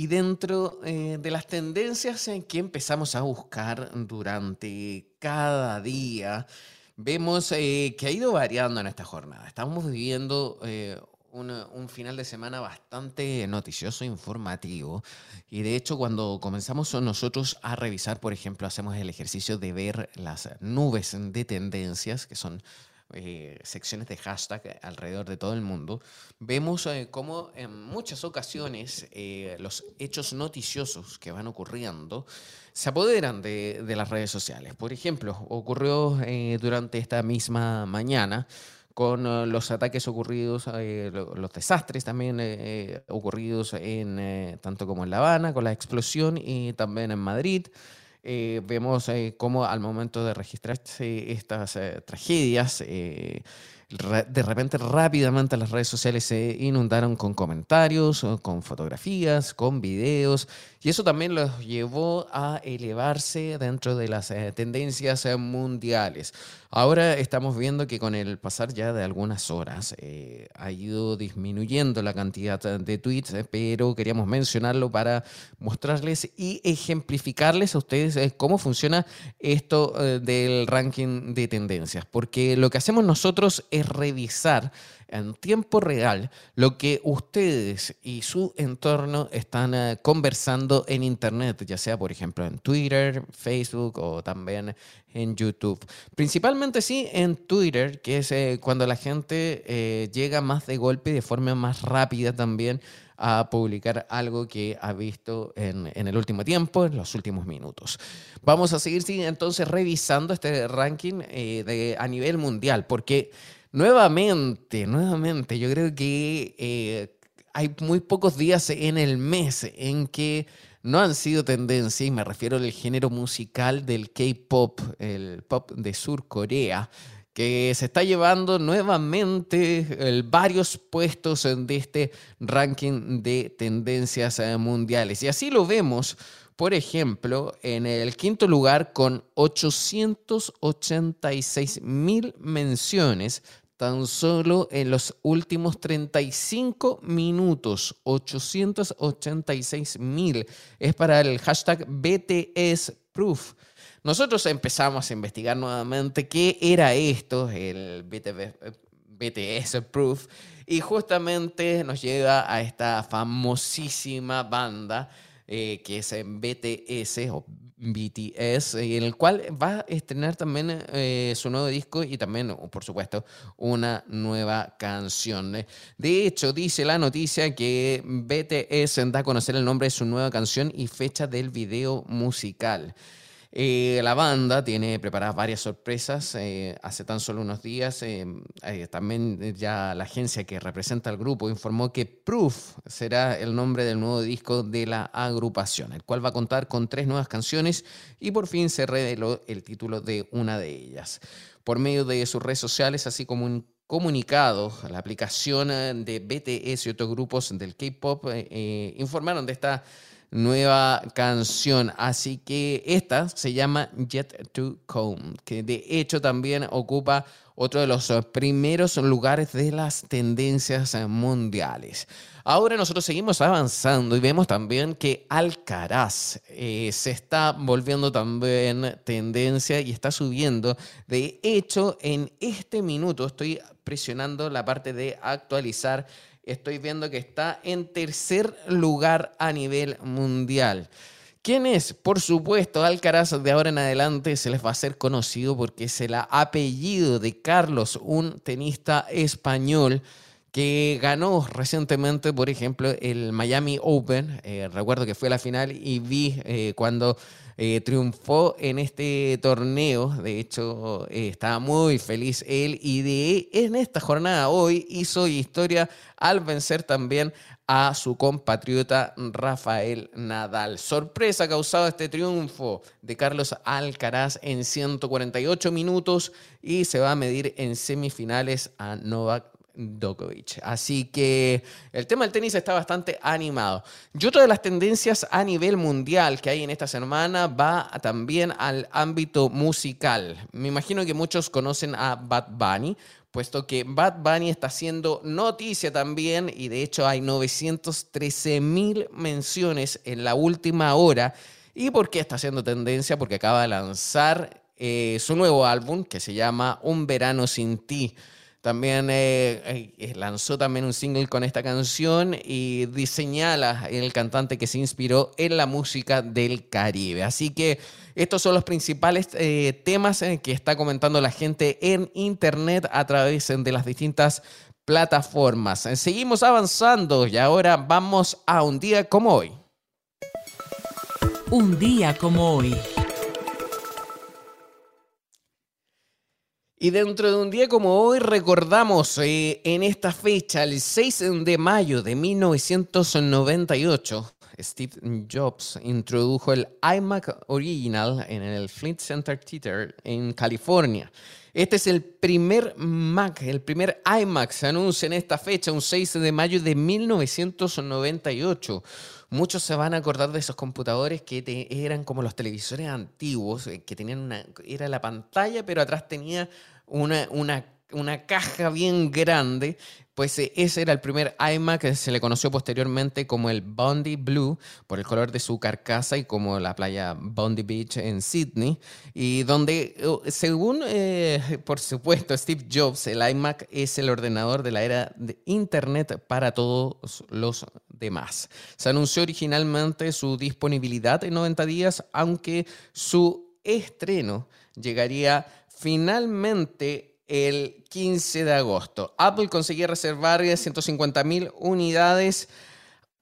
Y dentro eh, de las tendencias en que empezamos a buscar durante cada día, vemos eh, que ha ido variando en esta jornada. Estamos viviendo eh, un final de semana bastante noticioso, informativo. Y de hecho, cuando comenzamos nosotros a revisar, por ejemplo, hacemos el ejercicio de ver las nubes de tendencias, que son eh, secciones de hashtag alrededor de todo el mundo, vemos eh, cómo en muchas ocasiones eh, los hechos noticiosos que van ocurriendo se apoderan de, las redes sociales. Por ejemplo, ocurrió durante esta misma mañana con los ataques ocurridos, los desastres también ocurridos en tanto como en La Habana, con la explosión y también en Madrid. Eh, vemos eh, cómo al momento de registrarse estas eh, tragedias, de repente rápidamente las redes sociales se inundaron con comentarios, con fotografías, con videos, y eso también los llevó a elevarse dentro de las tendencias mundiales. Ahora estamos viendo que con el pasar ya de algunas horas ha ido disminuyendo la cantidad de tweets, pero queríamos mencionarlo para mostrarles y ejemplificarles a ustedes cómo funciona esto del ranking de tendencias, porque lo que hacemos nosotros es revisar en tiempo real lo que ustedes y su entorno están eh, conversando en Internet, ya sea por ejemplo en Twitter, Facebook o también en YouTube. Principalmente sí en Twitter, que es eh, cuando la gente eh, llega más de golpe y de forma más rápida también a publicar algo que ha visto en, el último tiempo, en los últimos minutos. Vamos a seguir sí, entonces revisando este ranking a nivel mundial, porque Nuevamente, nuevamente, yo creo que eh, hay muy pocos días en el mes en que no han sido tendencia, y me refiero al género musical del K-pop, el pop de Sur Corea, que se está llevando nuevamente varios puestos de este ranking de tendencias eh, mundiales. Y así lo vemos, por ejemplo, en el quinto lugar con 886 mil menciones tan solo en los últimos 35 minutos, 886 mil. Es para el hashtag BTS Proof. Nosotros empezamos a investigar nuevamente qué era esto, el BTS Proof, y justamente nos llega a esta famosísima banda eh, que es BTS o BTS, en el cual va a estrenar también eh, su nuevo disco y también, por supuesto, una nueva canción. De hecho, dice la noticia que BTS da a conocer el nombre de su nueva canción y fecha del video musical. Eh, la banda tiene preparadas varias sorpresas. Eh, hace tan solo unos días, eh, también ya la agencia que representa al grupo informó que Proof será el nombre del nuevo disco de la agrupación, el cual va a contar con tres nuevas canciones y por fin se reveló el título de una de ellas. Por medio de sus redes sociales, así como un comunicado, la aplicación de BTS y otros grupos del K-Pop informaron de esta nueva canción. Así que esta se llama Jet to Come, que de hecho también ocupa otro de los primeros lugares de las tendencias mundiales. Ahora nosotros seguimos avanzando y vemos también que Alcaraz eh, se está volviendo también tendencia y está subiendo. De hecho, en este minuto estoy presionando la parte de actualizar estoy viendo que está en tercer lugar a nivel mundial. ¿Quién es? Por supuesto, Alcaraz de ahora en adelante se les va a hacer conocido porque es el apellido de Carlos, un tenista español que ganó recientemente, por ejemplo, el Miami Open. Eh, recuerdo que fue la final y vi eh, cuando eh, triunfó en este torneo. De hecho, estaba muy feliz él y en esta jornada hoy hizo historia al vencer también a su compatriota Rafael Nadal. Sorpresa causado este triunfo de Carlos Alcaraz en 148 minutos y se va a medir en semifinales a Novak Djokovic. Así que el tema del tenis está bastante animado. Y otra de las tendencias a nivel mundial que hay en esta semana va también al ámbito musical. Me imagino que muchos conocen a Bad Bunny, puesto que Bad Bunny está haciendo noticia también y de hecho hay 913 mil menciones en la última hora. ¿Y por qué está haciendo tendencia? Porque acaba de lanzar eh, su nuevo álbum que se llama Un verano sin ti. También eh, eh, lanzó también un single con esta canción y diseñala el cantante que se inspiró en la música del Caribe. Así que estos son los principales eh, temas que está comentando la gente en internet a través de las distintas plataformas. Seguimos avanzando y ahora vamos a un día como hoy. Un día como hoy. Y dentro de un día como hoy recordamos eh, en esta fecha, el 6 de mayo de 1998, Steve Jobs introdujo el iMac Original en el Flint Center Theater en California. Este es el primer Mac, el primer iMac se anuncia en esta fecha, un 6 de mayo de 1998 muchos se van a acordar de esos computadores que eran como los televisores antiguos, eh, que tenían una, era la pantalla, pero atrás tenía una, una, una caja bien grande pues eh, ese era el primer iMac que se le conoció posteriormente como el Bondi Blue por el color de su carcasa y como la playa Bondi Beach en Sydney y donde eh, según eh, por supuesto Steve Jobs el iMac es el ordenador de la era de Internet para todos los demás. Se anunció originalmente su disponibilidad en 90 días aunque su estreno llegaría finalmente el 15 de agosto. Apple conseguía reservar 150.000 unidades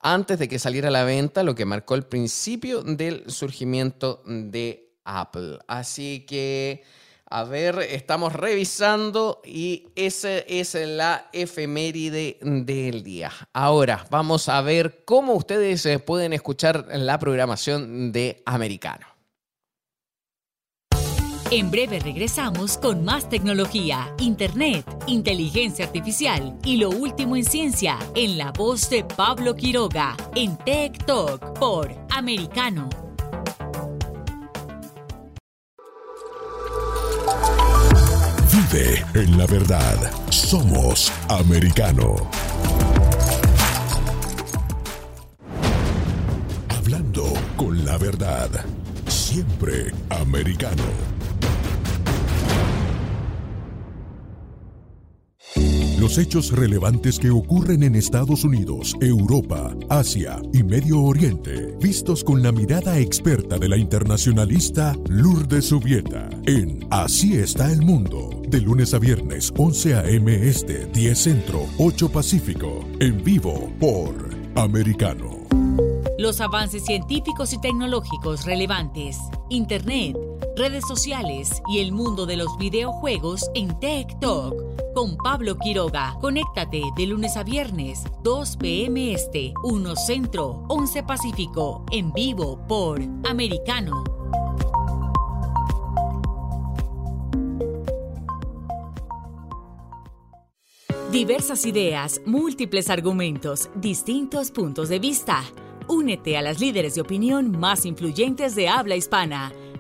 antes de que saliera a la venta, lo que marcó el principio del surgimiento de Apple. Así que, a ver, estamos revisando y esa es la efeméride del día. Ahora, vamos a ver cómo ustedes eh, pueden escuchar la programación de Americano. En breve regresamos con más tecnología, internet, inteligencia artificial y lo último en ciencia en la voz de Pablo Quiroga en Tech Talk por Americano. Vive en la verdad. Somos americano. Hablando con la verdad. Siempre americano. Los hechos relevantes que ocurren en Estados Unidos, Europa, Asia y Medio Oriente, vistos con la mirada experta de la internacionalista Lourdes Subieta, en Así está el mundo, de lunes a viernes, 11 a.m. Este, 10 Centro, 8 Pacífico, en vivo por Americano. Los avances científicos y tecnológicos relevantes, Internet, redes sociales y el mundo de los videojuegos en Tech Talk con Pablo Quiroga. Conéctate de lunes a viernes, 2 p.m. Este, 1 Centro, 11 Pacífico, en vivo por Americano. Diversas ideas, múltiples argumentos, distintos puntos de vista. Únete a las líderes de opinión más influyentes de habla hispana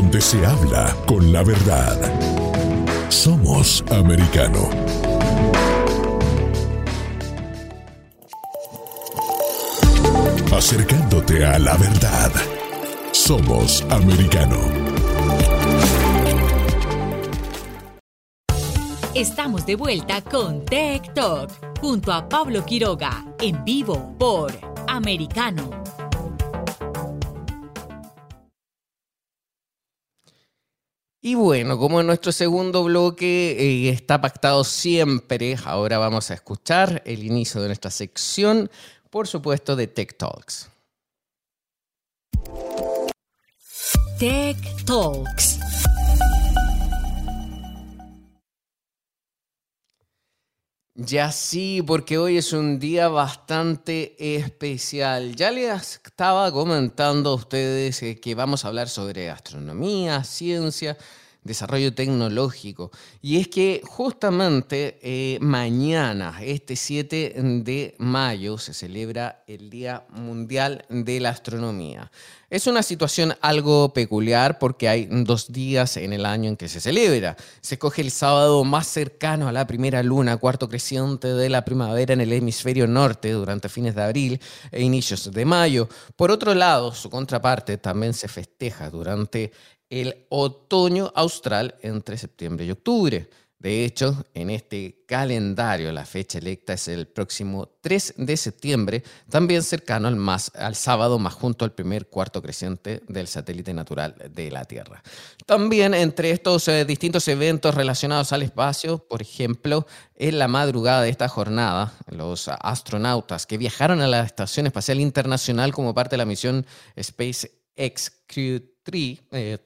Donde se habla con la verdad. Somos americano. Acercándote a la verdad. Somos americano. Estamos de vuelta con Tech Talk junto a Pablo Quiroga en vivo por Americano. Y bueno, como en nuestro segundo bloque eh, está pactado siempre, ahora vamos a escuchar el inicio de nuestra sección, por supuesto, de Tech Talks. Tech Talks. Ya sí, porque hoy es un día bastante especial. Ya les estaba comentando a ustedes eh, que vamos a hablar sobre astronomía, ciencia, desarrollo tecnológico. Y es que justamente eh, mañana, este 7 de mayo, se celebra el Día Mundial de la Astronomía. Es una situación algo peculiar porque hay dos días en el año en que se celebra. Se coge el sábado más cercano a la primera luna, cuarto creciente de la primavera en el hemisferio norte durante fines de abril e inicios de mayo. Por otro lado, su contraparte también se festeja durante el otoño austral entre septiembre y octubre. De hecho, en este calendario la fecha electa es el próximo 3 de septiembre, también cercano al, más, al sábado más junto al primer cuarto creciente del satélite natural de la Tierra. También entre estos eh, distintos eventos relacionados al espacio, por ejemplo, en la madrugada de esta jornada, los astronautas que viajaron a la Estación Espacial Internacional como parte de la misión SpaceX Crew eh,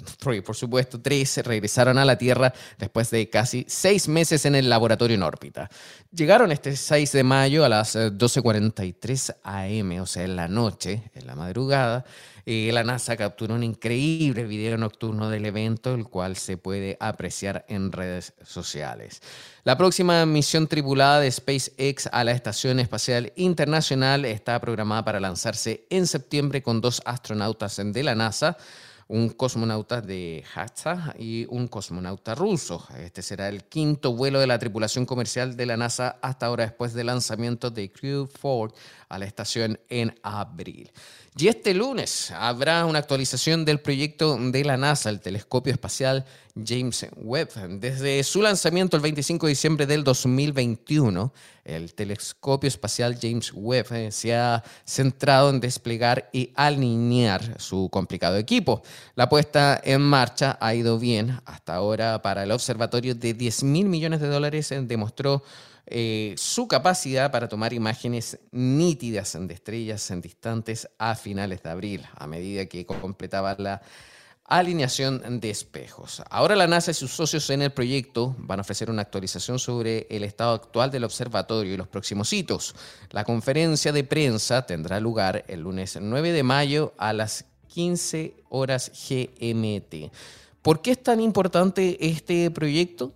por supuesto, tres regresaron a la Tierra después de casi seis meses en el laboratorio en órbita. Llegaron este 6 de mayo a las 12.43 eh, am, o sea, en la noche, en la madrugada. y la NASA capturó un increíble video nocturno del evento, el cual se puede apreciar en redes sociales. La próxima misión tripulada de SpaceX a la Estación Espacial Internacional está programada para lanzarse en septiembre con dos astronautas de la NASA un cosmonauta de Hatsa y un cosmonauta ruso. Este será el quinto vuelo de la tripulación comercial de la NASA hasta ahora después del lanzamiento de Crew 4 a la estación en abril. Y este lunes habrá una actualización del proyecto de la NASA, el telescopio espacial James Webb. Desde su lanzamiento el 25 de diciembre del 2021, el telescopio espacial James Webb eh, se ha centrado en desplegar y alinear su complicado equipo. La puesta en marcha ha ido bien. Hasta ahora, para el observatorio de 10 mil millones de dólares, eh, demostró eh, su capacidad para tomar imágenes nítidas de estrellas en distantes a finales de abril, a medida que completaba la alineación de espejos. Ahora la NASA y sus socios en el proyecto van a ofrecer una actualización sobre el estado actual del observatorio y los próximos hitos. La conferencia de prensa tendrá lugar el lunes 9 de mayo a las 15 horas GMT. ¿Por qué es tan importante este proyecto?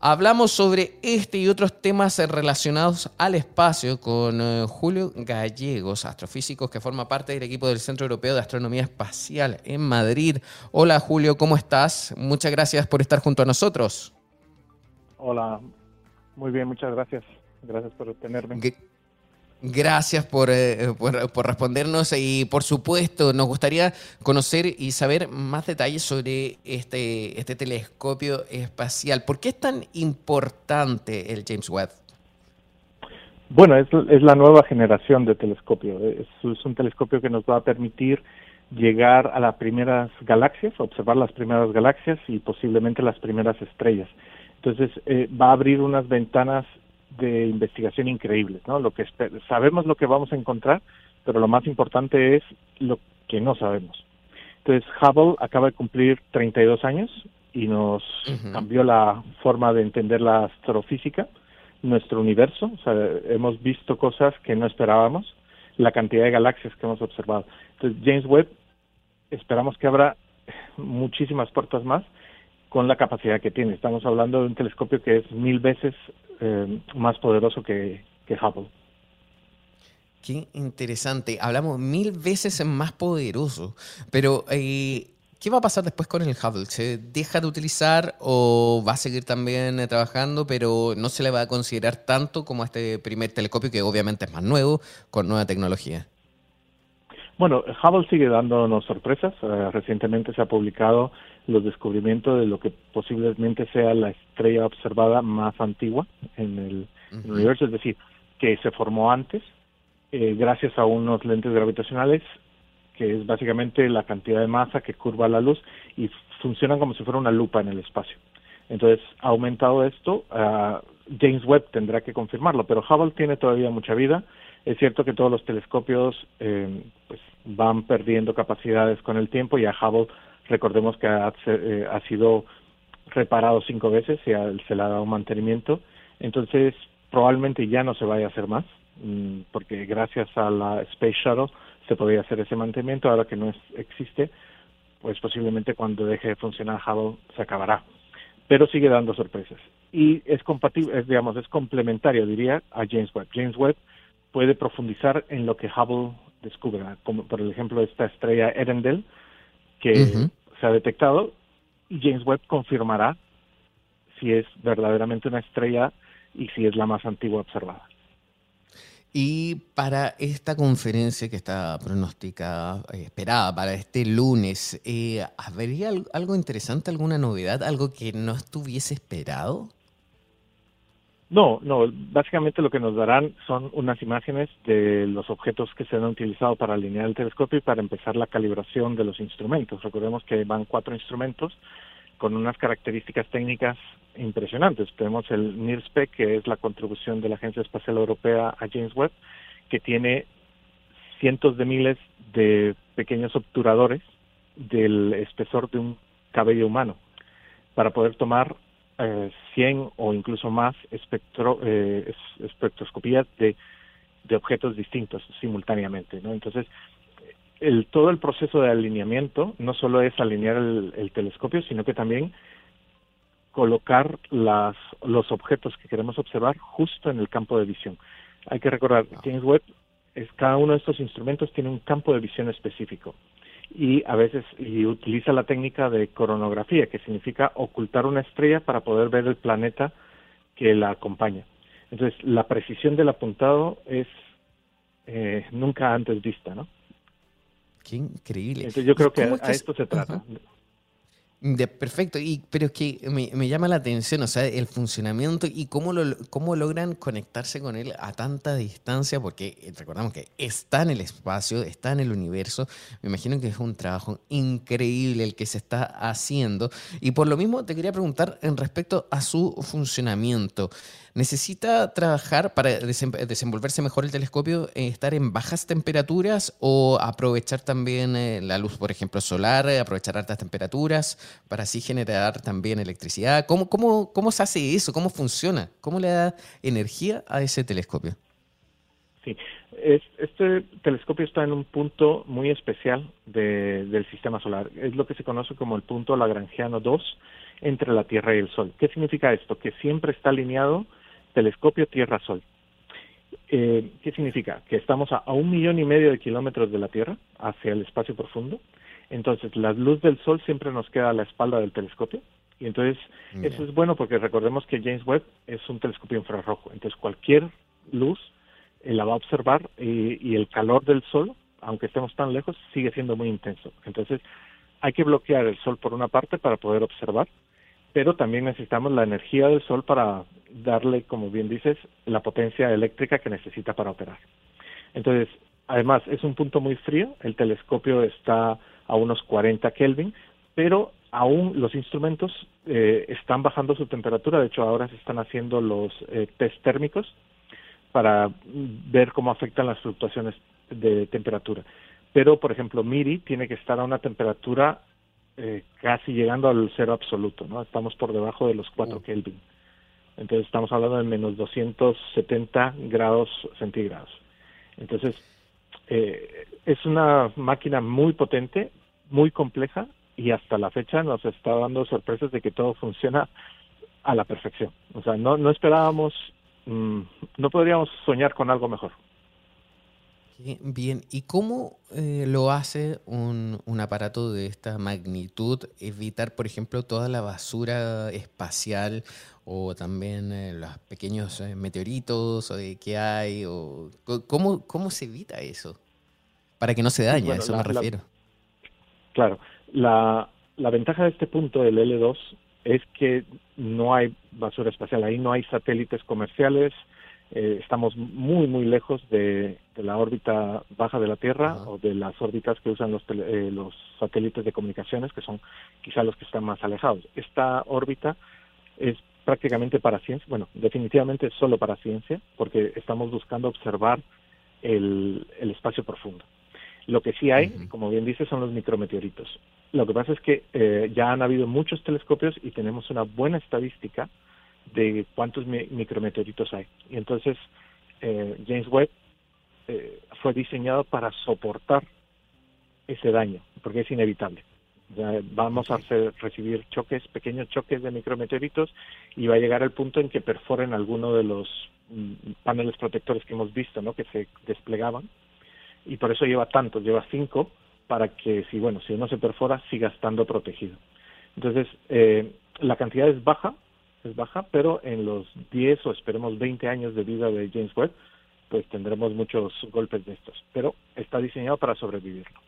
Hablamos sobre este y otros temas relacionados al espacio con eh, Julio Gallegos, astrofísico que forma parte del equipo del Centro Europeo de Astronomía Espacial en Madrid. Hola Julio, ¿cómo estás? Muchas gracias por estar junto a nosotros. Hola, muy bien, muchas gracias. Gracias por tenerme. Gracias eh, por, por, respondernos y por supuesto nos gustaría conocer y saber más detalles sobre este, este telescopio espacial. ¿Por qué es tan importante el James Webb? Bueno, es, es la nueva generación de telescopio. Es, es, un telescopio que nos va a permitir llegar a las primeras galaxias, observar las primeras galaxias y posiblemente las primeras estrellas. Entonces eh, va a abrir unas ventanas de investigación increíbles, ¿no? Lo que sabemos lo que vamos a encontrar, pero lo más importante es lo que no sabemos. Entonces Hubble acaba de cumplir 32 años y nos cambió la forma de entender la astrofísica, nuestro universo, o sea, hemos visto cosas que no esperábamos, la cantidad de galaxias que hemos observado. Entonces James Webb esperamos que abra muchísimas puertas más con la capacidad que tiene. Estamos hablando de un telescopio que es mil veces eh, más poderoso que, que Hubble. Qué interesante. Hablamos mil veces más poderoso. Pero, eh, ¿qué va a pasar después con el Hubble? ¿Se deja de utilizar o va a seguir también eh, trabajando, pero no se le va a considerar tanto como este primer telescopio, que obviamente es más nuevo, con nueva tecnología? Bueno, Hubble sigue dándonos sorpresas. recientemente se ha publicado los descubrimientos de lo que posiblemente sea la estrella observada más antigua en el, universo, es decir, que se formó antes eh, gracias a unos lentes gravitacionales que es básicamente la cantidad de masa que curva la luz y funcionan como si fuera una lupa en el espacio. Entonces, ha aumentado esto, uh, James Webb tendrá que confirmarlo, pero Hubble tiene todavía mucha vida. Es cierto que todos los telescopios eh, pues, van perdiendo capacidades con el tiempo y a Hubble Recordemos que ha, eh, ha sido reparado cinco veces y se le ha dado un mantenimiento. Entonces, probablemente ya no se vaya a hacer más, mm, porque gracias a la Space Shuttle se podía hacer ese mantenimiento. Ahora que no existe, pues posiblemente cuando deje de funcionar Hubble se acabará. Pero sigue dando sorpresas. Y es compatible, es, digamos, es complementario, diría, a James Webb. James Webb puede profundizar en lo que Hubble descubra, como por ejemplo esta estrella Erendel, que se ha detectado y James Webb confirmará si es verdaderamente una estrella y si es la más antigua observada. Y para esta conferencia que está pronosticada, eh, esperada para este lunes, eh, ¿habría algo interesante, alguna novedad, algo que no estuviese esperado? No, no, básicamente lo que nos darán son unas imágenes de los objetos que se han utilizado para alinear el telescopio y para empezar la calibración de los instrumentos. Recordemos que van cuatro instrumentos con unas características técnicas impresionantes. Tenemos el NIRSPEC, que es la contribución de la Agencia Espacial Europea a James Webb, que tiene cientos de miles de pequeños obturadores del espesor de un cabello humano para poder tomar 100 eh, o incluso más espectro, eh, espectroscopías de, de, objetos distintos simultáneamente. ¿no? Entonces, el, todo el proceso de alineamiento no solo es alinear el, telescopio, sino que también colocar las, los objetos que queremos observar justo en el campo de visión. Hay que recordar, James Webb, es, cada uno de estos instrumentos tiene un campo de visión específico y a veces y utiliza la técnica de coronografía, que significa ocultar una estrella para poder ver el planeta que la acompaña. Entonces, la precisión del apuntado es eh, nunca antes vista, ¿no? Qué increíble. Entonces, yo creo que a, esto se trata. De, perfecto, y, pero es que me, llama la atención, o sea, el funcionamiento y cómo, lo, cómo logran conectarse con él a tanta distancia, porque eh, recordamos que está en el espacio, está en el universo, me imagino que es un trabajo increíble el que se está haciendo, y por lo mismo te quería preguntar en respecto a su funcionamiento. ¿Necesita trabajar para desenvolverse mejor el telescopio, eh, estar en bajas temperaturas o aprovechar también eh, la luz, por ejemplo, solar, eh, aprovechar altas temperaturas para así generar también electricidad? ¿Cómo, cómo, cómo se hace eso? ¿Cómo funciona? ¿Cómo le da energía a ese telescopio? Sí, este telescopio está en un punto muy especial del sistema solar. Es lo que se conoce como el punto Lagrangiano 2 entre la Tierra y el Sol. ¿Qué significa esto? Que siempre está alineado telescopio Tierra-Sol. Eh, ¿Qué significa? Que estamos a, un millón y medio de kilómetros de la Tierra hacia el espacio profundo. Entonces, la luz del Sol siempre nos queda a la espalda del telescopio. Y entonces, eso es bueno porque recordemos que James Webb es un telescopio infrarrojo. Entonces, cualquier luz eh, la va a observar y, el calor del Sol, aunque estemos tan lejos, sigue siendo muy intenso. Entonces, hay que bloquear el Sol por una parte para poder observar pero también necesitamos la energía del sol para darle, como bien dices, la potencia eléctrica que necesita para operar. Entonces, además, es un punto muy frío, el telescopio está a unos 40 Kelvin, pero aún los instrumentos eh, están bajando su temperatura, de hecho ahora se están haciendo los eh, test térmicos para ver cómo afectan las fluctuaciones de temperatura. Pero, por ejemplo, MIRI tiene que estar a una temperatura eh, casi llegando al cero absoluto, ¿no? Estamos por debajo de los 4 Kelvin. Entonces estamos hablando de menos 270 grados centígrados. Entonces, eh, es una máquina muy potente, muy compleja y hasta la fecha nos está dando sorpresas de que todo funciona a la perfección. O sea, no, no esperábamos, mm, no podríamos soñar con algo mejor. Bien, ¿y cómo eh, lo hace un, un, aparato de esta magnitud evitar, por ejemplo, toda la basura espacial o también eh, los pequeños eh, meteoritos que hay? O, ¿cómo, ¿Cómo se evita eso? Para que no se dañe, a eso me refiero. claro, la, la ventaja de este punto del L2 es que no hay basura espacial, ahí no hay satélites comerciales, eh, estamos muy, muy lejos de, la órbita baja de la Tierra o de las órbitas que usan los, eh, los satélites de comunicaciones, que son quizá los que están más alejados. Esta órbita es prácticamente para ciencia, bueno, definitivamente solo para ciencia, porque estamos buscando observar el, el espacio profundo. Lo que sí hay, como bien dice, son los micrometeoritos. Lo que pasa es que eh, ya han habido muchos telescopios y tenemos una buena estadística de cuántos micrometeoritos hay. Y entonces eh, James Webb eh, fue diseñado para soportar ese daño, porque es inevitable. vamos a hacer, recibir choques, pequeños choques de micrometeoritos y va a llegar el punto en que perforen alguno de los mm, paneles protectores que hemos visto, ¿no? Que se desplegaban y por eso lleva tantos, lleva cinco para que si bueno si uno se perfora siga estando protegido. Entonces eh, la cantidad es baja, baja, pero en los 10 o esperemos 20 años de vida de James Webb, pues tendremos muchos golpes de estos, pero está diseñado para sobrevivirlo.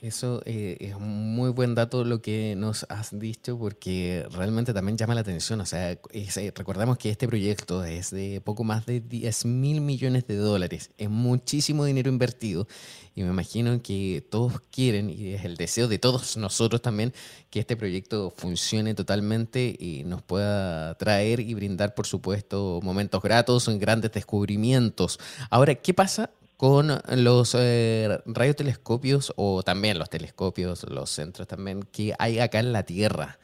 Eso eh, es un muy buen dato lo que nos has dicho porque realmente también llama la atención. O sea, eh, recordamos que este proyecto es de poco más de 10 mil millones de dólares. Es muchísimo dinero invertido y me imagino que todos quieren y es el deseo de todos nosotros también que este proyecto funcione totalmente y nos pueda traer y brindar, por supuesto, momentos gratos, grandes descubrimientos. Ahora, ¿qué pasa con los eh, radiotelescopios o también los telescopios, los centros también que hay acá en la Tierra.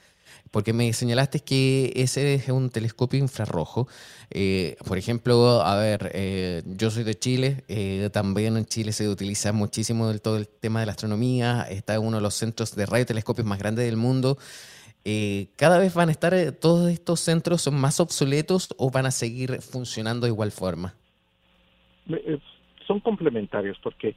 Porque me señalaste que ese es un telescopio infrarrojo. Eh, por ejemplo, a ver, eh, yo soy de Chile, también en Chile se utiliza muchísimo todo el tema de la astronomía, está uno de los centros de radiotelescopios más grandes del mundo. ¿Cada vez van a estar todos estos centros más obsoletos o van a seguir funcionando de igual forma? Son complementarios porque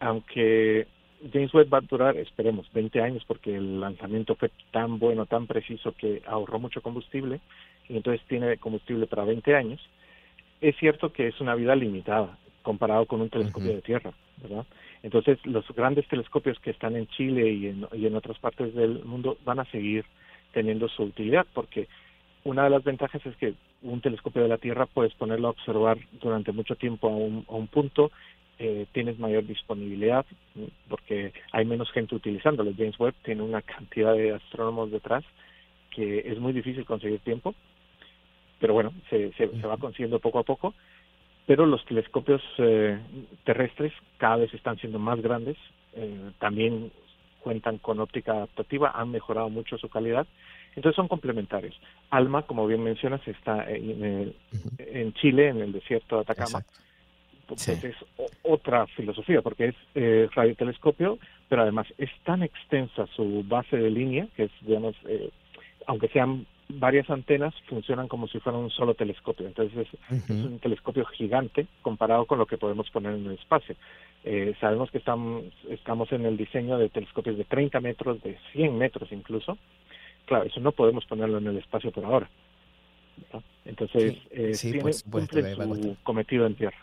aunque James Webb va a durar, esperemos, 20 años porque el lanzamiento fue tan bueno, tan preciso que ahorró mucho combustible y entonces tiene combustible para 20 años, es cierto que es una vida limitada comparado con un telescopio de tierra, ¿verdad? Entonces, los grandes telescopios que están en Chile y en, y en otras partes del mundo van a seguir teniendo su utilidad porque una de las ventajas es que un telescopio de la Tierra puedes ponerlo a observar durante mucho tiempo a un, a un punto, eh, tienes mayor disponibilidad porque hay menos gente utilizándolo. James Webb tiene una cantidad de astrónomos detrás que es muy difícil conseguir tiempo, pero bueno, se, se, va consiguiendo poco a poco. Pero los telescopios eh, terrestres cada vez están siendo más grandes, eh, también cuentan con óptica adaptativa, han mejorado mucho su calidad entonces son complementarios. Alma, como bien mencionas, está en, en Chile, en el desierto de Atacama. Pues es otra filosofía, porque es eh, radiotelescopio, pero además es tan extensa su base de línea, que es, digamos, eh, aunque sean varias antenas, funcionan como si fuera un solo telescopio. Entonces es, un telescopio gigante comparado con lo que podemos poner en el espacio. Eh, sabemos que estamos, estamos en el diseño de telescopios de 30 metros, de 100 metros incluso, claro, eso no podemos ponerlo en el espacio por ahora. Entonces, eh, tiene, su cometido en tierra.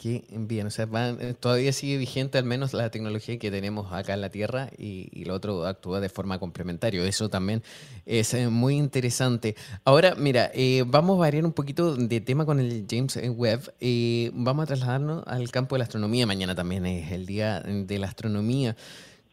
Qué bien, o sea, eh, todavía sigue vigente al menos la tecnología que tenemos acá en la Tierra y, y lo otro actúa de forma complementaria. Eso también es eh, muy interesante. Ahora, mira, vamos a variar un poquito de tema con el James Webb. vamos a trasladarnos al campo de la astronomía. Mañana también es el día de la astronomía.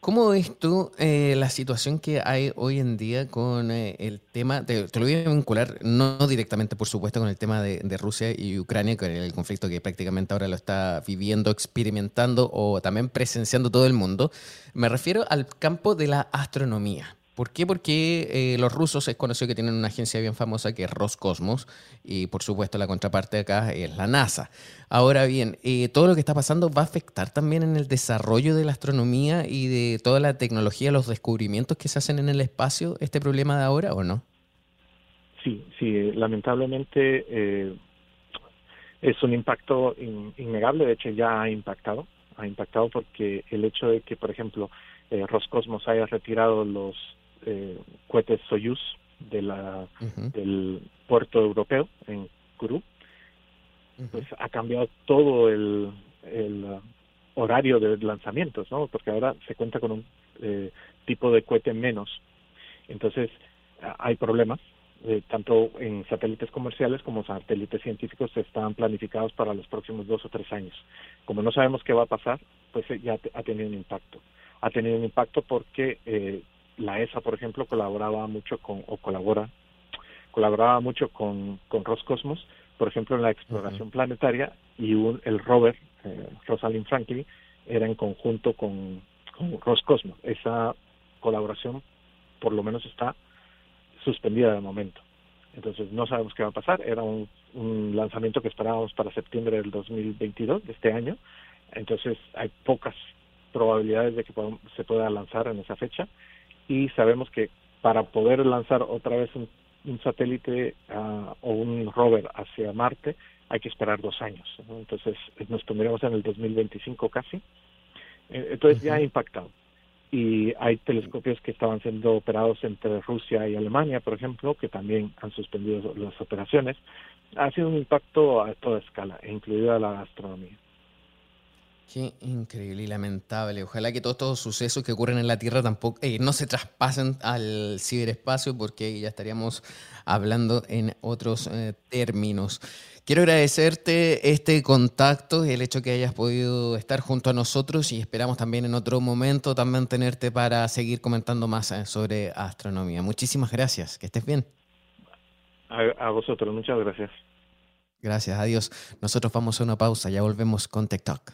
¿Cómo ves tú eh, la situación que hay hoy en día con eh, el tema, te, lo voy a vincular no directamente por supuesto con el tema de, Rusia y Ucrania, con el conflicto que prácticamente ahora lo está viviendo, experimentando o también presenciando todo el mundo, me refiero al campo de la astronomía. ¿Por qué? Porque eh, los rusos es conocido que tienen una agencia bien famosa que es Roscosmos y por supuesto la contraparte acá es la NASA. Ahora bien, eh, todo lo que está pasando va a afectar también en el desarrollo de la astronomía y de toda la tecnología, los descubrimientos que se hacen en el espacio, este problema de ahora o no? Sí, sí, lamentablemente eh, es un impacto innegable, de hecho ya ha impactado, ha impactado porque el hecho de que, por ejemplo, Roscosmos haya retirado los eh, cohetes Soyuz de la, del puerto europeo en Kourou, pues ha cambiado todo el, el uh, horario de lanzamientos, ¿no? Porque ahora se cuenta con un eh, tipo de cohete menos. Entonces, hay problemas, eh, tanto en satélites comerciales como satélites científicos están planificados para los próximos dos o tres años. Como no sabemos qué va a pasar, pues eh, ya ha tenido un impacto. Ha tenido un impacto porque eh, la ESA, por ejemplo, colaboraba mucho con, o colabora, colaboraba mucho con, con Roscosmos, por ejemplo, en la exploración planetaria, y un, el rover, eh, Rosalind Franklin, era en conjunto con, con Roscosmos. Esa colaboración, por lo menos, está suspendida de momento. Entonces, no sabemos qué va a pasar. Era un, un lanzamiento que esperábamos para septiembre del 2022, de este año. Entonces, hay pocas probabilidades de que se pueda lanzar en esa fecha y sabemos que para poder lanzar otra vez un, satélite ah, o un rover hacia Marte hay que esperar dos años. Entonces nos pondríamos en el 2025 casi. Eh, entonces ya ha impactado. Y hay telescopios que estaban siendo operados entre Rusia y Alemania, por ejemplo, que también han suspendido las operaciones. Ha sido un impacto a toda escala, incluida la astronomía. Qué increíble y lamentable. Ojalá que todos estos sucesos que ocurren en la Tierra tampoco eh, no se traspasen al ciberespacio porque ya estaríamos hablando en otros eh, términos. Quiero agradecerte este contacto, y el hecho que hayas podido estar junto a nosotros y esperamos también en otro momento también tenerte para seguir comentando más eh, sobre astronomía. Muchísimas gracias, que estés bien. A, a vosotros, muchas gracias. Gracias, adiós. Nosotros vamos a una pausa, ya volvemos con TikTok.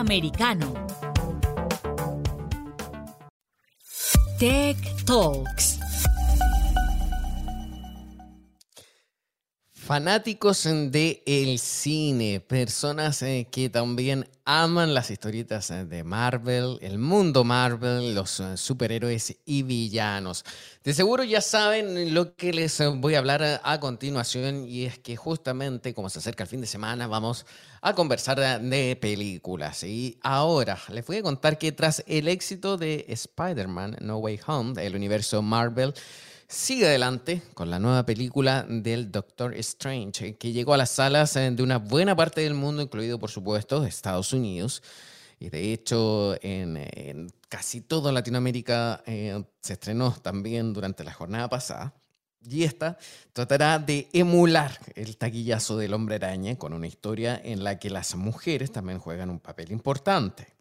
Americano. Tech Talks. Fanáticos de el cine, personas eh, que también aman las historietas eh, de Marvel, el mundo Marvel, los eh, superhéroes y villanos. De seguro ya saben lo que les voy a hablar a continuación y es que justamente como se acerca el fin de semana vamos a conversar de películas. Y ahora les voy a contar que tras el éxito de Spider-Man No Way Home, el universo Marvel, sigue adelante con la nueva película del Doctor Strange, que llegó a las salas eh, de una buena parte del mundo, incluido por supuesto Estados Unidos. Y de hecho, en, casi toda Latinoamérica eh, se estrenó también durante la jornada pasada. Y esta tratará de emular el taquillazo del hombre araña con una historia en la que las mujeres también juegan un papel importante.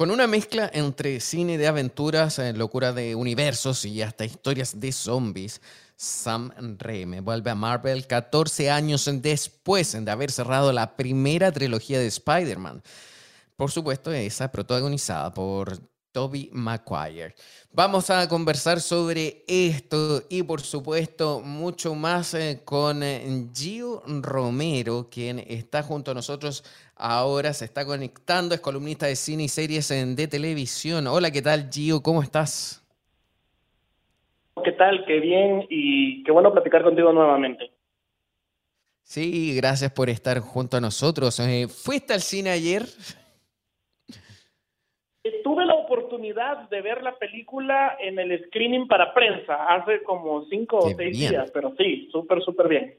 Con una mezcla entre cine de aventuras, eh, locura de universos y hasta historias de zombies, Sam Raimi vuelve a Marvel 14 años después de haber cerrado la primera trilogía de Spider-Man. Por supuesto, esa protagonizada por Toby Maguire. Vamos a conversar sobre esto y por supuesto mucho más eh, con eh, Gio Romero, quien está junto a nosotros ahora, se está conectando, es columnista de cine y series de televisión. Hola, ¿qué tal Gio? ¿Cómo estás? ¿Qué tal? Qué bien y qué bueno platicar contigo nuevamente. Sí, gracias por estar junto a nosotros. Eh, ¿Fuiste al cine ayer? Tuve la oportunidad de ver la película en el screening para prensa hace como cinco o seis días, pero sí, súper, súper bien.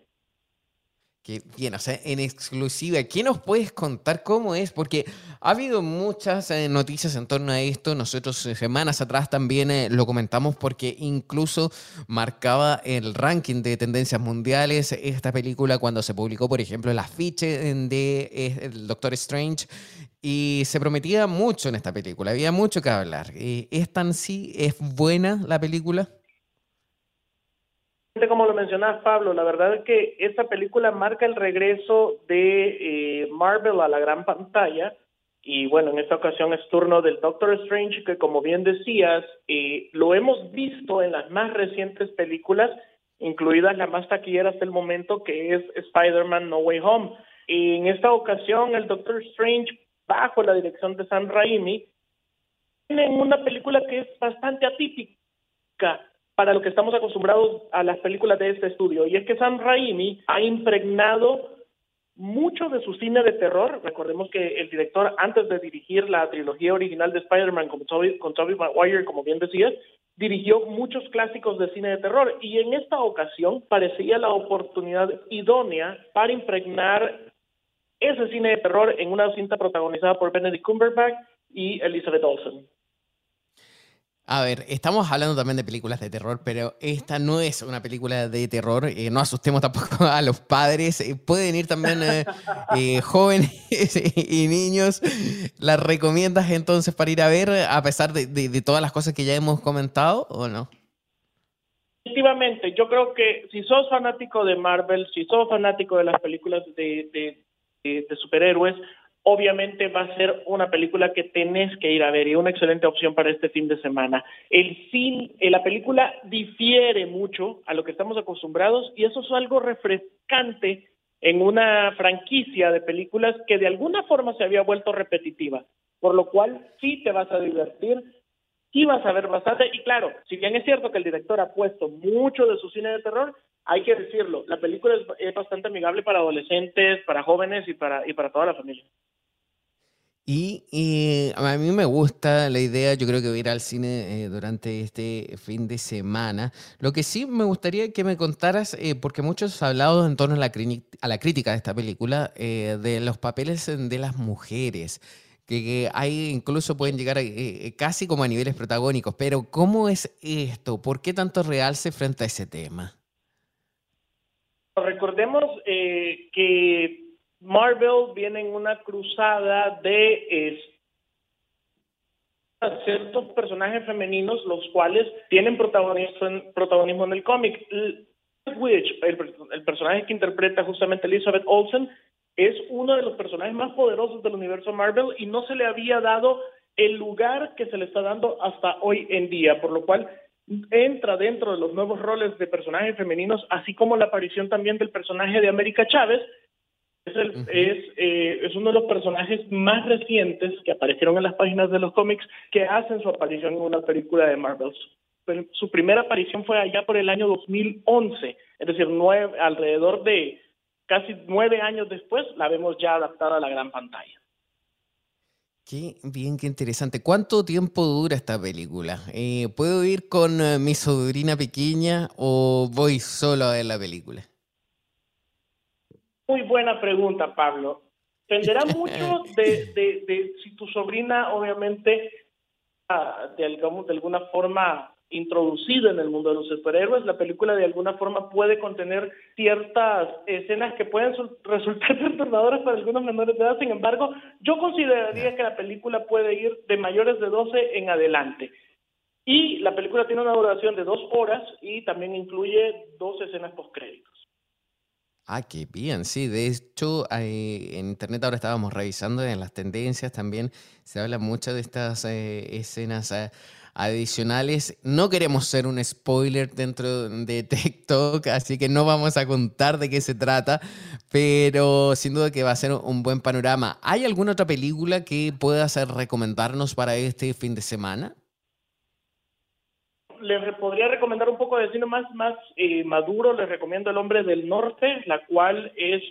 Bien, o sea, en exclusiva, ¿qué nos puedes contar cómo es? Porque ha habido muchas eh, noticias en torno a esto. Nosotros eh, semanas atrás también eh, lo comentamos porque incluso marcaba el ranking de tendencias mundiales esta película cuando se publicó, por ejemplo, el afiche de Doctor Strange y se prometía mucho en esta película, había mucho que hablar. ¿Es tan sí? ¿Es buena la película? Como lo mencionas, Pablo, la verdad es que esta película marca el regreso de eh, Marvel a la gran pantalla. Y bueno, en esta ocasión es turno del Doctor Strange, que como bien decías, eh, lo hemos visto en las más recientes películas, incluidas la más taquillera hasta el momento, que es Spider-Man No Way Home. Y en esta ocasión, el Doctor Strange, bajo la dirección de Sam Raimi, tiene una película que es bastante atípica para lo que estamos acostumbrados a las películas de este estudio. Y es que Sam Raimi ha impregnado mucho de su cine de terror. Recordemos que el director, antes de dirigir la trilogía original de Spider-Man con Tobey, con Maguire, como bien decías, dirigió muchos clásicos de cine de terror. Y en esta ocasión parecía la oportunidad idónea para impregnar ese cine de terror en una cinta protagonizada por Benedict Cumberbatch y Elizabeth Olsen. A ver, estamos hablando también de películas de terror, pero esta no es una película de terror. Eh, no asustemos tampoco a los padres. Eh, pueden ir también eh, jóvenes y niños. ¿Las recomiendas entonces para ir a ver, a pesar de, todas las cosas que ya hemos comentado o no? Efectivamente, yo creo que si sos fanático de Marvel, si sos fanático de las películas de superhéroes, obviamente va a ser una película que tenés que ir a ver y una excelente opción para este fin de semana. El cine, eh, la película difiere mucho a lo que estamos acostumbrados y eso es algo refrescante en una franquicia de películas que de alguna forma se había vuelto repetitiva, por lo cual sí te vas a divertir, sí vas a ver bastante y claro, si bien es cierto que el director ha puesto mucho de su cine de terror, hay que decirlo, la película es, bastante amigable para adolescentes, para jóvenes y para, y para toda la familia. Y, a mí me gusta la idea, yo creo que voy a ir al cine eh, durante este fin de semana. Lo que sí me gustaría que me contaras, eh, porque muchos han hablado en torno a la, a la crítica de esta película, eh, de los papeles de las mujeres, que, hay incluso pueden llegar casi como a niveles protagónicos, pero ¿cómo es esto? ¿Por qué tanto realce frente a ese tema? Recordemos que Marvel viene en una cruzada de ciertos personajes femeninos, los cuales tienen protagonismo en el cómic. Witch, el, personaje que interpreta justamente Elizabeth Olsen, es uno de los personajes más poderosos del universo Marvel y no se le había dado el lugar que se le está dando hasta hoy en día, por lo cual entra dentro de los nuevos roles de personajes femeninos, así como la aparición también del personaje de América Chávez, es, eh, es, uno de los personajes más recientes que aparecieron en las páginas de los cómics que hacen su aparición en una película de Marvel. su primera aparición fue allá por el año 2011, es decir, nueve, alrededor de casi nueve años después la vemos ya adaptada a la gran pantalla. Qué bien, qué interesante. ¿Cuánto tiempo dura esta película? Eh, ¿Puedo ir con eh, mi sobrina pequeña o voy solo a ver la película? Muy buena pregunta, Pablo. Dependerá mucho de, si tu sobrina, obviamente, de, de alguna forma introducida en el mundo de los superhéroes, la película de alguna forma puede contener ciertas escenas que pueden resultar perturbadoras para algunos menores de edad. Sin embargo, yo consideraría que la película puede ir de mayores de 12 en adelante. Y la película tiene una duración de dos horas y también incluye dos escenas postcréditos. Ah, qué bien, sí. De hecho, en internet ahora estábamos revisando en las tendencias también se habla mucho de estas eh, escenas eh, adicionales. No queremos ser un spoiler dentro de TikTok, así que no vamos a contar de qué se trata, pero sin duda que va a ser un buen panorama. ¿Hay alguna otra película que puedas recomendarnos para este fin de semana? Les podría recomendar un poco de cine más, más eh, maduro, les recomiendo El Hombre del Norte, la cual es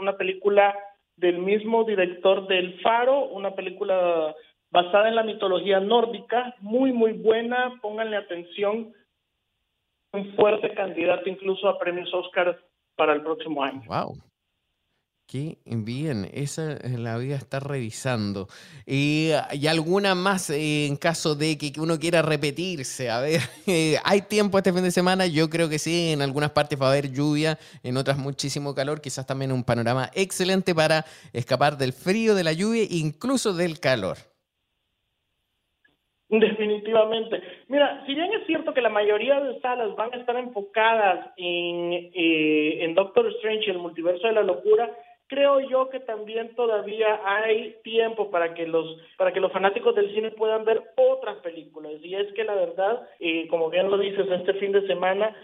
una película del mismo director del Faro, una película basada en la mitología nórdica, muy, muy buena, pónganle atención, un fuerte candidato incluso a premios Oscar para el próximo año. Wow. Qué bien, esa la voy a estar revisando. ¿Y, alguna más en caso de que, uno quiera repetirse? A ver, ¿hay tiempo este fin de semana? Yo creo que sí, en algunas partes va a haber lluvia, en otras muchísimo calor, quizás también un panorama excelente para escapar del frío, de la lluvia, incluso del calor. Definitivamente. Mira, si bien es cierto que la mayoría de salas van a estar enfocadas en, eh, en Doctor Strange el multiverso de la locura, creo yo que también todavía hay tiempo para que los para que los fanáticos del cine puedan ver otras películas. Y es que la verdad eh, como bien lo dices este fin de semana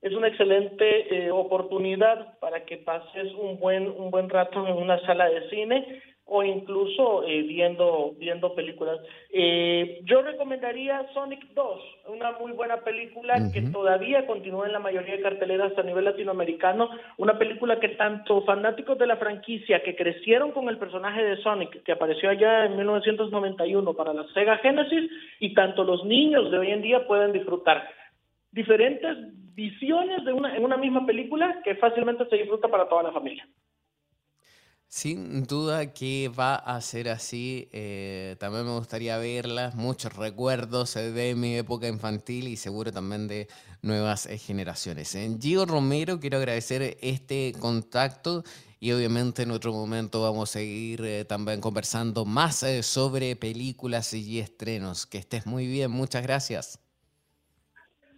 es una excelente eh, oportunidad para que pases un buen un buen rato en una sala de cine o incluso eh, viendo viendo películas. Eh, yo recomendaría Sonic 2, una muy buena película que todavía continúa en la mayoría de carteleras a nivel latinoamericano, una película que tanto fanáticos de la franquicia que crecieron con el personaje de Sonic, que apareció allá en 1991 para la Sega Genesis, y tanto los niños de hoy en día pueden disfrutar diferentes visiones de una, en una misma película que fácilmente se disfruta para toda la familia. Sin duda que va a ser así. Eh, también me gustaría verlas. Muchos recuerdos de mi época infantil y seguro también de nuevas eh, generaciones. En Romero quiero agradecer este contacto y obviamente en otro momento vamos a seguir eh, también conversando más sobre películas y estrenos. Que estés muy bien. Muchas gracias.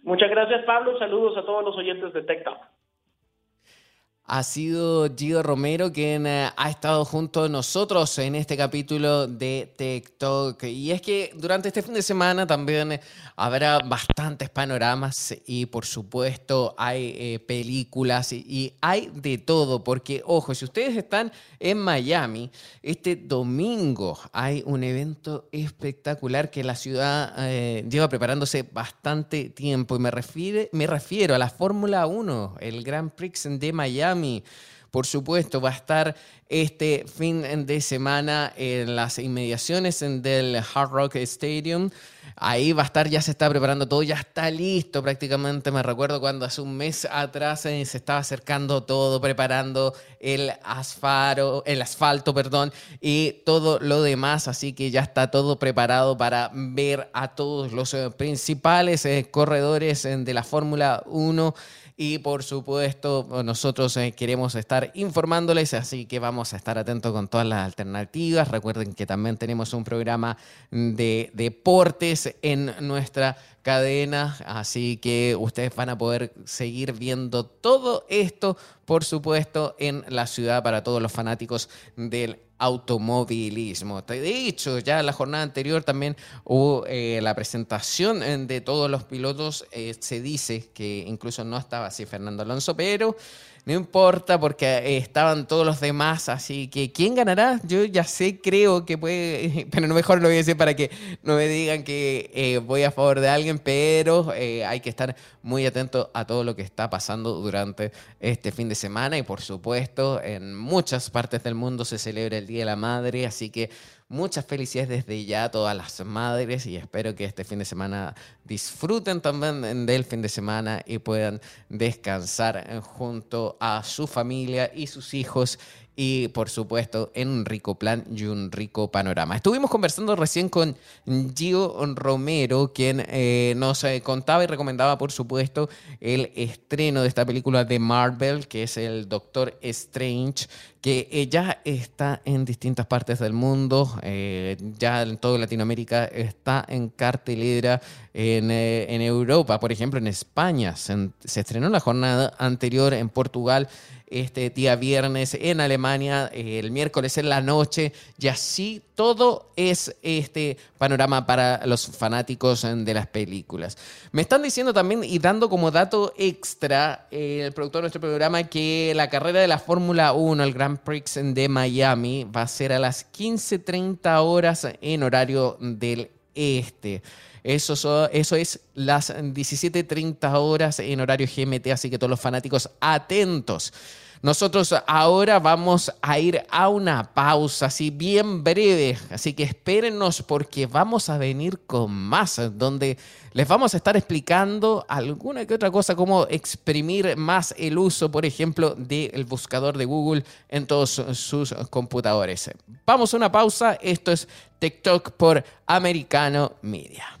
Muchas gracias Pablo. Saludos a todos los oyentes de TechTalk ha sido Gio Romero quien eh, ha estado junto a nosotros en este capítulo de TikTok. Y es que durante este fin de semana también habrá bastantes panoramas y por supuesto hay eh, películas y, hay de todo. Porque, ojo, si ustedes están en Miami, este domingo hay un evento espectacular que la ciudad eh, lleva preparándose bastante tiempo. Y me, refiere, me refiero a la Fórmula 1, el Grand Prix de Miami por supuesto, va a estar este fin de semana en las inmediaciones del Hard Rock Stadium. Ahí va a estar, ya se está preparando todo, ya está listo prácticamente. Me recuerdo cuando hace un mes atrás eh, se estaba acercando todo, preparando el asfaro, el asfalto, perdón, y todo lo demás. Así que ya está todo preparado para ver a todos los eh, principales eh, corredores de la Fórmula 1 y por supuesto nosotros eh, queremos estar informándoles, así que vamos a estar atentos con todas las alternativas. Recuerden que también tenemos un programa de deportes en nuestra cadena, así que ustedes van a poder seguir viendo todo esto, por supuesto, en la ciudad para todos los fanáticos del automovilismo. De hecho, ya en la jornada anterior también hubo eh, la presentación eh, de todos los pilotos. Eh, se dice que incluso no estaba así Fernando Alonso, pero no importa porque estaban todos los demás, así que ¿quién ganará? Yo ya sé, creo que puede, pero no mejor lo voy a decir para que no me digan que eh, voy a favor de alguien, pero eh, hay que estar muy atento a todo lo que está pasando durante este fin de semana y por supuesto en muchas partes del mundo se celebra el Día de la Madre, así que Muchas felicidades desde ya a todas las madres y espero que este fin de semana disfruten también del fin de semana y puedan descansar junto a su familia y sus hijos y por supuesto en un rico plan y un rico panorama. Estuvimos conversando recién con Gio Romero, quien eh, nos eh, contaba y recomendaba por supuesto el estreno de esta película de Marvel, que es el Doctor Strange, que ya está en distintas partes del mundo, eh, ya en toda Latinoamérica está en cartelera, en, en Europa, por ejemplo en España, se estrenó la jornada anterior en Portugal este día viernes en Alemania, el miércoles en la noche, y así todo es este panorama para los fanáticos de las películas. Me están diciendo también y dando como dato extra eh, el productor de nuestro programa que la carrera de la Fórmula 1, el Grand Prix de Miami, va a ser a las 15.30 horas en horario del este. Eso, eso es las 17.30 horas en horario GMT, así que todos los fanáticos atentos. Nosotros ahora vamos a ir a una pausa así bien breve, así que espérenos porque vamos a venir con más, donde les vamos a estar explicando alguna que otra cosa, como exprimir más el uso, por ejemplo, del buscador de Google en todos sus computadores. Vamos a una pausa, esto es TikTok por Americano Media.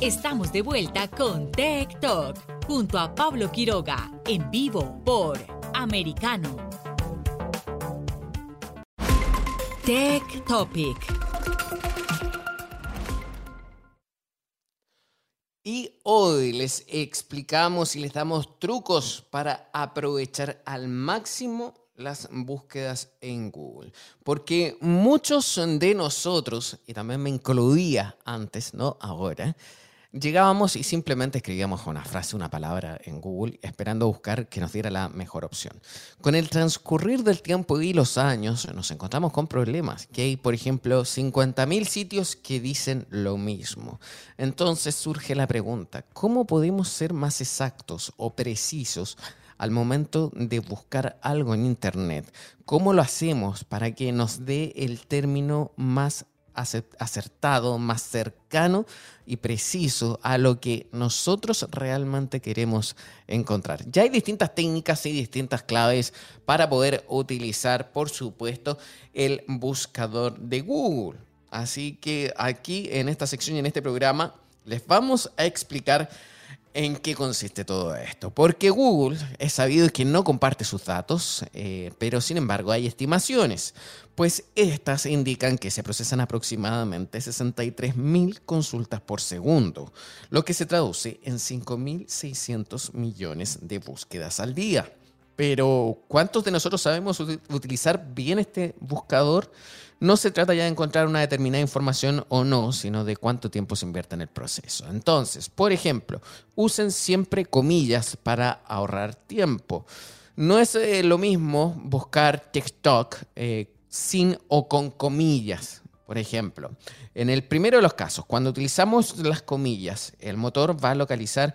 Estamos de vuelta con Tech Talk junto a Pablo Quiroga en vivo por Americano. Tech Topic. Y hoy les explicamos y les damos trucos para aprovechar al máximo las búsquedas en Google. Porque muchos de nosotros, y también me incluía antes, no ahora, Llegábamos y simplemente escribíamos una frase, una palabra en Google, esperando buscar que nos diera la mejor opción. Con el transcurrir del tiempo y los años, nos encontramos con problemas, que hay, por ejemplo, 50.000 sitios que dicen lo mismo. Entonces surge la pregunta, ¿cómo podemos ser más exactos o precisos al momento de buscar algo en Internet? ¿Cómo lo hacemos para que nos dé el término más acertado, más cercano y preciso a lo que nosotros realmente queremos encontrar. Ya hay distintas técnicas y distintas claves para poder utilizar, por supuesto, el buscador de Google. Así que aquí en esta sección y en este programa les vamos a explicar ¿En qué consiste todo esto? Porque Google es sabido que no comparte sus datos, eh, pero sin embargo hay estimaciones, pues estas indican que se procesan aproximadamente 63.000 consultas por segundo, lo que se traduce en 5.600 millones de búsquedas al día. Pero, ¿cuántos de nosotros sabemos utilizar bien este buscador? No se trata ya de encontrar una determinada información o no, sino de cuánto tiempo se invierte en el proceso. Entonces, por ejemplo, usen siempre comillas para ahorrar tiempo. No es eh, lo mismo buscar TikTok eh, sin o con comillas. Por ejemplo, en el primero de los casos, cuando utilizamos las comillas, el motor va a localizar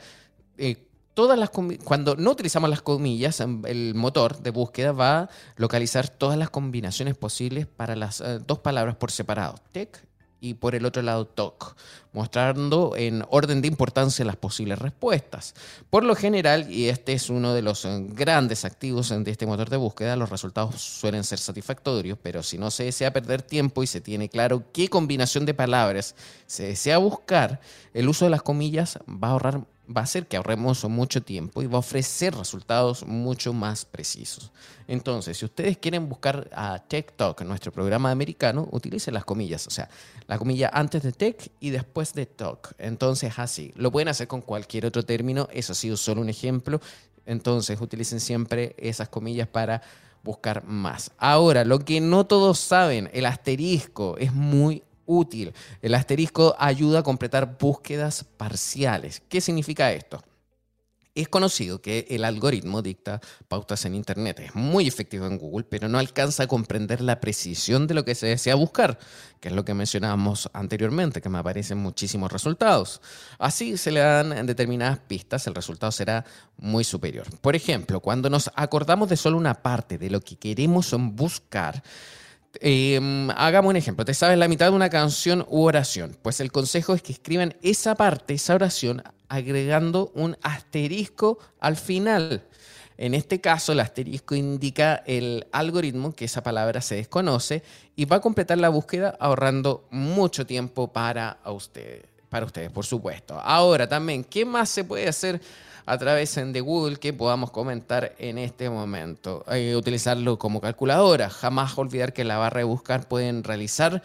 eh, todas las cuando no utilizamos las comillas, em, el motor de búsqueda va a localizar todas las combinaciones posibles para las eh, dos palabras por separado, tech y por el otro lado talk, mostrando en orden de importancia las posibles respuestas. Por lo general, y este es uno de los eh, grandes activos de este motor de búsqueda, los resultados suelen ser satisfactorios, pero si no se desea perder tiempo y se tiene claro qué combinación de palabras se desea buscar, el uso de las comillas va a ahorrar va a hacer que ahorremos mucho tiempo y va a ofrecer resultados mucho más precisos. Entonces, si ustedes quieren buscar a Tech Talk, nuestro programa americano, utilicen las comillas, o sea, la comilla antes de Tech y después de Talk. Entonces, así, lo pueden hacer con cualquier otro término, eso ha sido solo un ejemplo. Entonces, utilicen siempre esas comillas para buscar más. Ahora, lo que no todos saben, el asterisco es muy útil. El asterisco ayuda a completar búsquedas parciales. ¿Qué significa esto? Es conocido que el algoritmo dicta pautas en Internet. Es muy efectivo en Google, pero no alcanza a comprender la precisión de lo que se desea buscar, que es lo que mencionábamos anteriormente, que me aparecen muchísimos resultados. Así se le dan determinadas pistas, el resultado será muy superior. Por ejemplo, cuando nos acordamos de solo una parte de lo que queremos buscar, Em, hagamos un ejemplo. Te sabes la mitad de una canción u oración. Pues el consejo es que escriban esa parte, esa oración, agregando un asterisco al final. En este caso, el asterisco indica el algoritmo que esa palabra se desconoce y va a completar la búsqueda ahorrando mucho tiempo para ustedes, para ustedes, por supuesto. Ahora también, ¿qué más se puede hacer? A través de Google que podamos comentar en este momento. Que utilizarlo como calculadora. Jamás olvidar que en la barra de buscar pueden realizar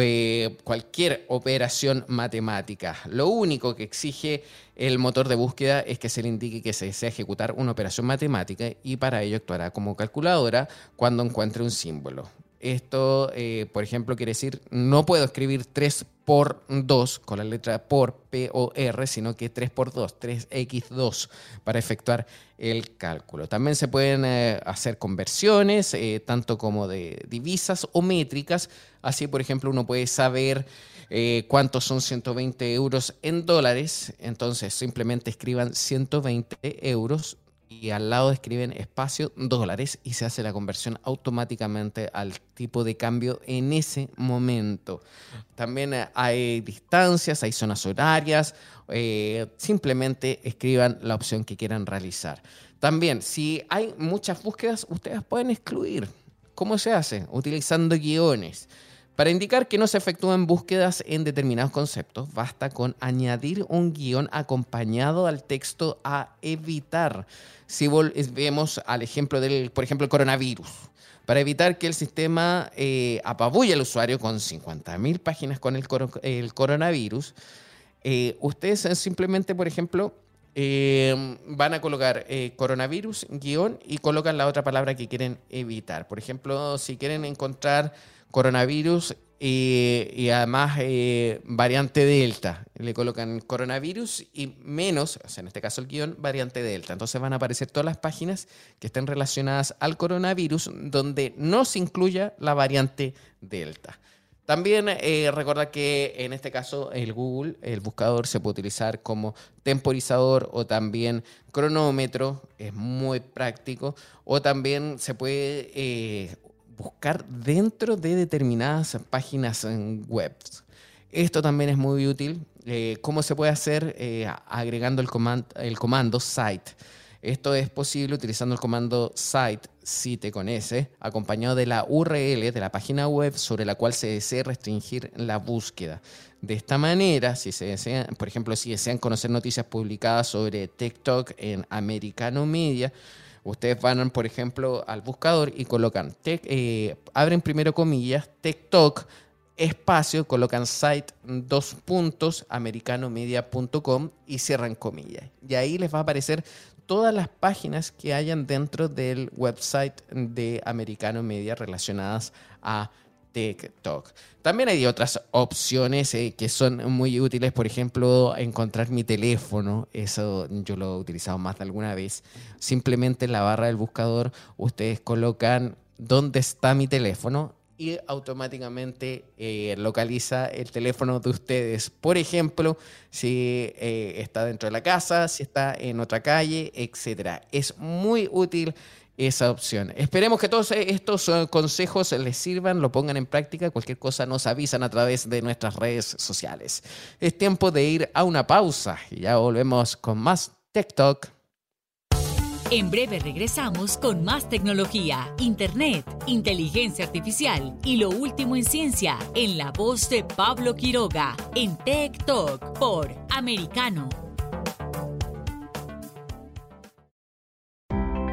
eh, cualquier operación matemática. Lo único que exige el motor de búsqueda es que se le indique que se desea ejecutar una operación matemática y para ello actuará como calculadora cuando encuentre un símbolo. Esto, eh, por ejemplo, quiere decir, no puedo escribir 3 por 2 con la letra por, P o R, sino que 3 por 2, 3x2 para efectuar el cálculo. También se pueden eh, hacer conversiones, eh, tanto como de divisas o métricas. Así, por ejemplo, uno puede saber cuántos son 120 euros en dólares. Entonces, simplemente escriban 120 euros y al lado escriben espacio dólares y se hace la conversión automáticamente al tipo de cambio en ese momento. También eh, hay distancias, hay zonas horarias, eh, simplemente escriban la opción que quieran realizar. También, si hay muchas búsquedas, ustedes pueden excluir. ¿Cómo se hace? Utilizando guiones. Para indicar que no se efectúan búsquedas en determinados conceptos, basta con añadir un guion acompañado al texto a evitar. Si vemos al ejemplo del, por ejemplo, el coronavirus, para evitar que el sistema eh, apabulle al usuario con 50.000 páginas con el, coronavirus, eh, ustedes simplemente, por ejemplo, eh, van a colocar coronavirus, guion, y colocan la otra palabra que quieren evitar. Por ejemplo, si quieren encontrar coronavirus y, además eh, variante Delta. Le colocan coronavirus y menos, o sea, en este caso el guion, variante Delta. Entonces van a aparecer todas las páginas que estén relacionadas al coronavirus donde no se incluya la variante Delta. También eh, recuerda que en este caso el Google, el buscador, se puede utilizar como temporizador o también cronómetro, es muy práctico, o también se puede eh, buscar dentro de determinadas páginas web. Esto también es muy útil. Eh, ¿Cómo se puede hacer? Eh, agregando el, el comando site. Esto es posible utilizando el comando site, site con S, acompañado de la URL de la página web sobre la cual se desea restringir la búsqueda. De esta manera, si se desean, por ejemplo, si desean conocer noticias publicadas sobre TikTok en Americano Media, Ustedes van, por ejemplo, al buscador y colocan, eh, abren primero comillas, TikTok, espacio, colocan site dos puntos, americanomedia.com y cierran comillas. Y ahí les va a aparecer todas las páginas que hayan dentro del website de Americano Media relacionadas a TikTok. También hay otras opciones eh, que son muy útiles, por ejemplo, encontrar mi teléfono, eso yo lo he utilizado más de alguna vez. Simplemente en la barra del buscador ustedes colocan dónde está mi teléfono y automáticamente eh, localiza el teléfono de ustedes. Por ejemplo, si eh, está dentro de la casa, si está en otra calle, etc. Es muy útil esa opción. Esperemos que todos estos eh, consejos les sirvan, lo pongan en práctica. Cualquier cosa nos avisan a través de nuestras redes sociales. Es tiempo de ir a una pausa y ya volvemos con más Tech Talk. En breve regresamos con más tecnología, internet, inteligencia artificial y lo último en ciencia en la voz de Pablo Quiroga en Tech Talk por Americano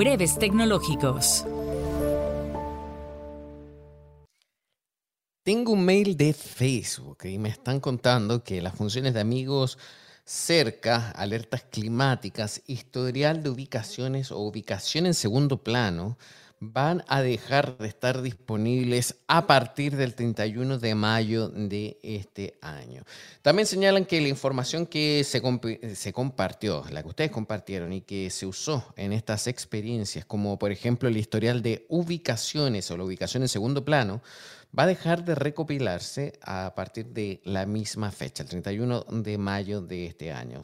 Breves tecnológicos. Tengo un mail de Facebook y me están contando que las funciones de amigos cerca, alertas climáticas, historial de ubicaciones o ubicación en segundo plano van a dejar de estar disponibles a partir del 31 de mayo de este año. También señalan que la información que se, se, compartió, la que ustedes compartieron y que se usó en estas experiencias, como por ejemplo el historial de ubicaciones o la ubicación en segundo plano, va a dejar de recopilarse a partir de la misma fecha, el 31 de mayo de este año.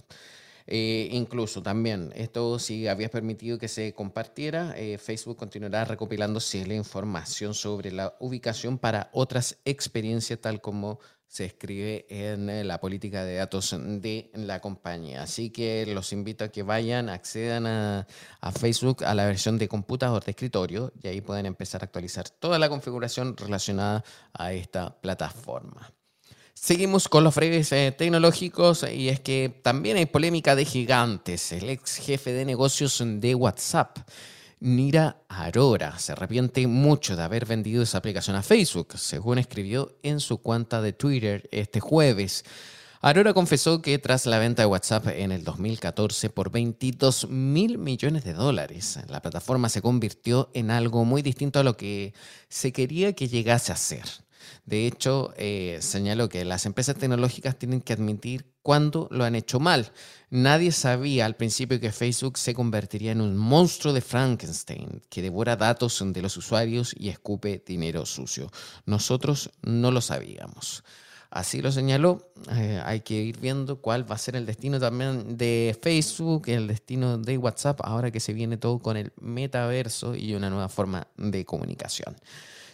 Eh, incluso también, esto si habías permitido que se compartiera, eh, Facebook continuará recopilándose la información sobre la ubicación para otras experiencias, tal como se escribe en eh, la política de datos de la compañía. Así que los invito a que vayan, accedan a, a, Facebook, a la versión de computador de escritorio y ahí pueden empezar a actualizar toda la configuración relacionada a esta plataforma. Seguimos con los fregues eh, tecnológicos y es que también hay polémica de gigantes. El ex jefe de negocios de WhatsApp, Nira Arora, se arrepiente mucho de haber vendido esa aplicación a Facebook, según escribió en su cuenta de Twitter este jueves. Arora confesó que tras la venta de WhatsApp en el 2014 por 22 mil millones de dólares, la plataforma se convirtió en algo muy distinto a lo que se quería que llegase a ser. De hecho, eh, señaló que las empresas tecnológicas tienen que admitir cuando lo han hecho mal. Nadie sabía al principio que Facebook se convertiría en un monstruo de Frankenstein que devora datos de los usuarios y escupe dinero sucio. Nosotros no lo sabíamos. Así lo señaló. Eh, hay que ir viendo cuál va a ser el destino también de Facebook, el destino de WhatsApp, ahora que se viene todo con el metaverso y una nueva forma de comunicación.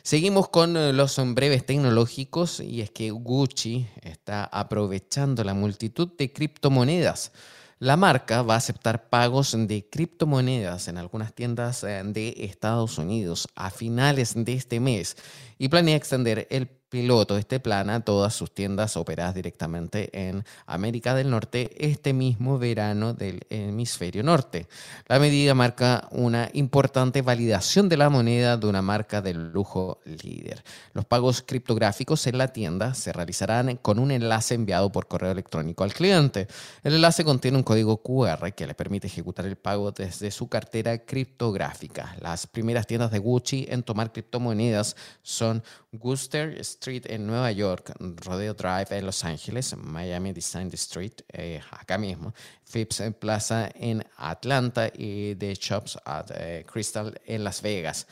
Seguimos con eh, los breves tecnológicos y es que Gucci está aprovechando la multitud de criptomonedas. La marca va a aceptar pagos de criptomonedas en algunas tiendas eh, de Estados Unidos a finales de este mes y planea extender el piloto este plan a todas sus tiendas operadas directamente en América del Norte este mismo verano del hemisferio norte. La medida marca una importante validación de la moneda de una marca de lujo líder. Los pagos criptográficos en la tienda se realizarán con un enlace enviado por correo electrónico al cliente. El enlace contiene un código QR que le permite ejecutar el pago desde su cartera criptográfica. Las primeras tiendas de Gucci en tomar criptomonedas son Wooster Street en Nueva York, Rodeo Drive en Los Ángeles, Miami Design Street, eh, acá mismo, Phipps Plaza en Atlanta y The Shops at eh, Crystal en Las Vegas.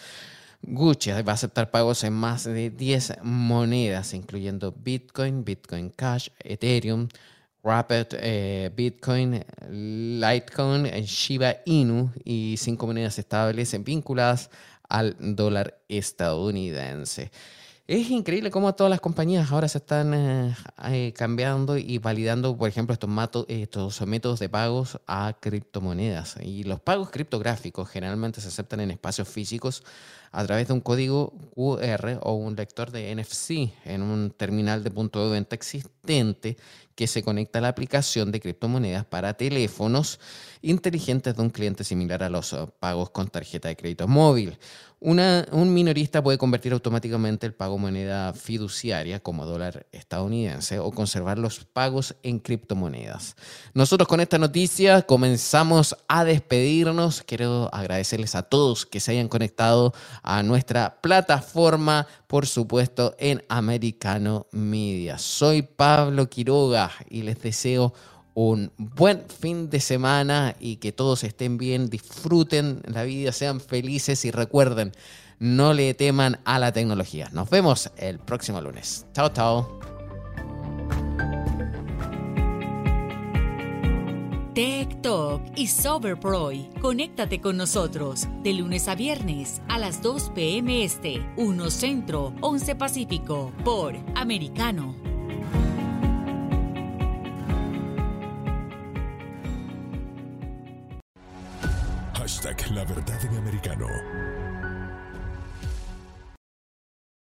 Gucci va a aceptar pagos en más de 10 monedas, incluyendo Bitcoin, Bitcoin Cash, Ethereum, Rapid, eh, Bitcoin, Litecoin, Shiba Inu y cinco monedas estables vinculadas al dólar estadounidense. Es increíble cómo todas las compañías ahora se están eh, eh, cambiando y validando, por ejemplo, estos, estos métodos de pagos a criptomonedas. Y los pagos criptográficos generalmente se aceptan en espacios físicos a través de un código QR o un lector de NFC en un terminal de punto de venta existente que se conecta a la aplicación de criptomonedas para teléfonos inteligentes de un cliente similar a los eh, pagos con tarjeta de crédito móvil un minorista puede convertir automáticamente el pago moneda fiduciaria como dólar estadounidense o conservar los pagos en criptomonedas. Nosotros con esta noticia comenzamos a despedirnos. Quiero agradecerles a todos que se hayan conectado a nuestra plataforma, por supuesto, en Americano Media. Soy Pablo Quiroga y les deseo un buen fin de semana y que todos estén bien, disfruten la vida, sean felices y recuerden, no le teman a la tecnología. Nos vemos el próximo lunes. Chao, chao. Tech Talk y Soberproy. Conéctate con nosotros de lunes a viernes a las 2 p.m. Este, 1 Centro, 11 Pacífico, por Americano. La Verdad en Americano.